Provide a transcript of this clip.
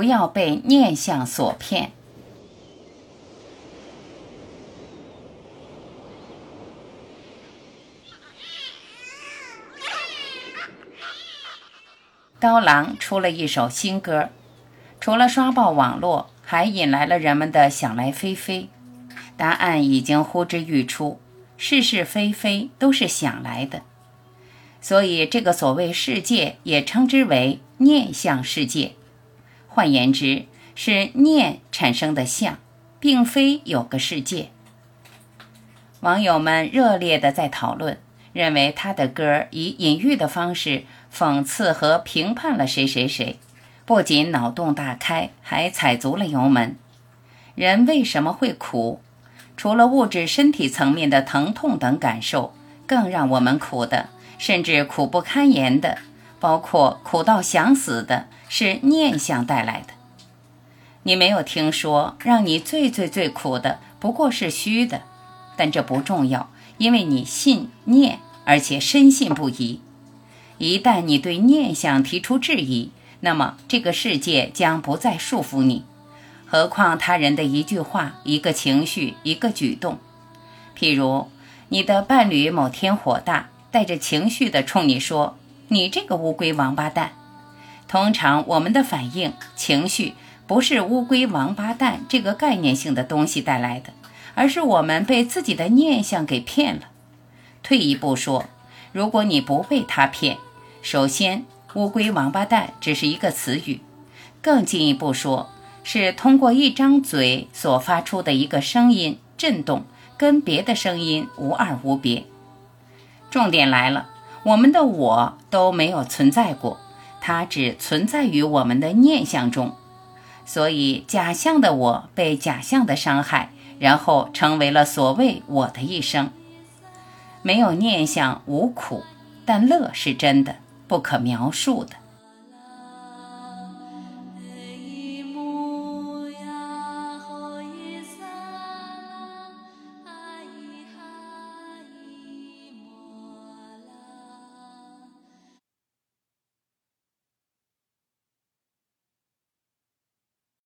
不要被念想所骗。刀郎出了一首新歌，除了刷爆网络，还引来了人们的想来非非。答案已经呼之欲出，是是非非都是想来的。所以，这个所谓世界也称之为念相世界。换言之，是念产生的相，并非有个世界。网友们热烈的在讨论，认为他的歌以隐喻的方式。讽刺和评判了谁谁谁，不仅脑洞大开，还踩足了油门。人为什么会苦？除了物质身体层面的疼痛等感受，更让我们苦的，甚至苦不堪言的，包括苦到想死的，是念想带来的。你没有听说，让你最最最苦的不过是虚的，但这不重要，因为你信念，而且深信不疑。一旦你对念想提出质疑，那么这个世界将不再束缚你。何况他人的一句话、一个情绪、一个举动，譬如你的伴侣某天火大，带着情绪的冲你说：“你这个乌龟王八蛋。”通常我们的反应、情绪不是“乌龟王八蛋”这个概念性的东西带来的，而是我们被自己的念想给骗了。退一步说，如果你不被他骗，首先，乌龟王八蛋只是一个词语，更进一步说，是通过一张嘴所发出的一个声音震动，跟别的声音无二无别。重点来了，我们的我都没有存在过，它只存在于我们的念想中，所以假象的我被假象的伤害，然后成为了所谓我的一生。没有念想无苦，但乐是真的。不可描述的。